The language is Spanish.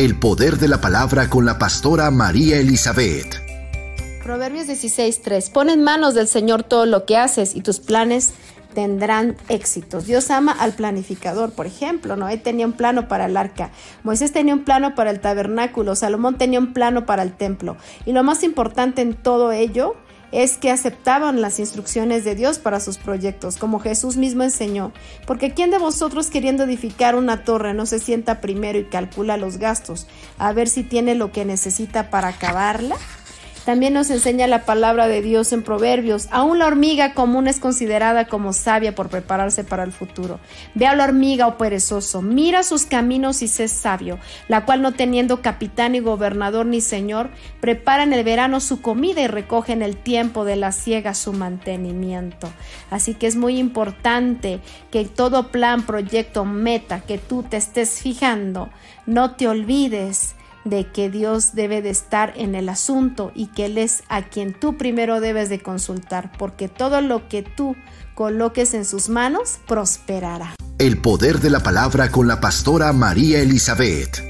El poder de la palabra con la pastora María Elizabeth. Proverbios 16:3. Pon en manos del Señor todo lo que haces y tus planes tendrán éxitos. Dios ama al planificador, por ejemplo, Noé tenía un plano para el arca, Moisés tenía un plano para el tabernáculo, Salomón tenía un plano para el templo. Y lo más importante en todo ello es que aceptaban las instrucciones de Dios para sus proyectos, como Jesús mismo enseñó. Porque ¿quién de vosotros queriendo edificar una torre no se sienta primero y calcula los gastos, a ver si tiene lo que necesita para acabarla? También nos enseña la palabra de Dios en Proverbios. Aún la hormiga común es considerada como sabia por prepararse para el futuro. Ve a la hormiga, o oh perezoso, mira sus caminos y sé sabio, la cual no teniendo capitán ni gobernador ni señor, prepara en el verano su comida y recoge en el tiempo de la siega su mantenimiento. Así que es muy importante que todo plan, proyecto, meta que tú te estés fijando, no te olvides de que Dios debe de estar en el asunto y que Él es a quien tú primero debes de consultar, porque todo lo que tú coloques en sus manos prosperará. El poder de la palabra con la pastora María Elizabeth.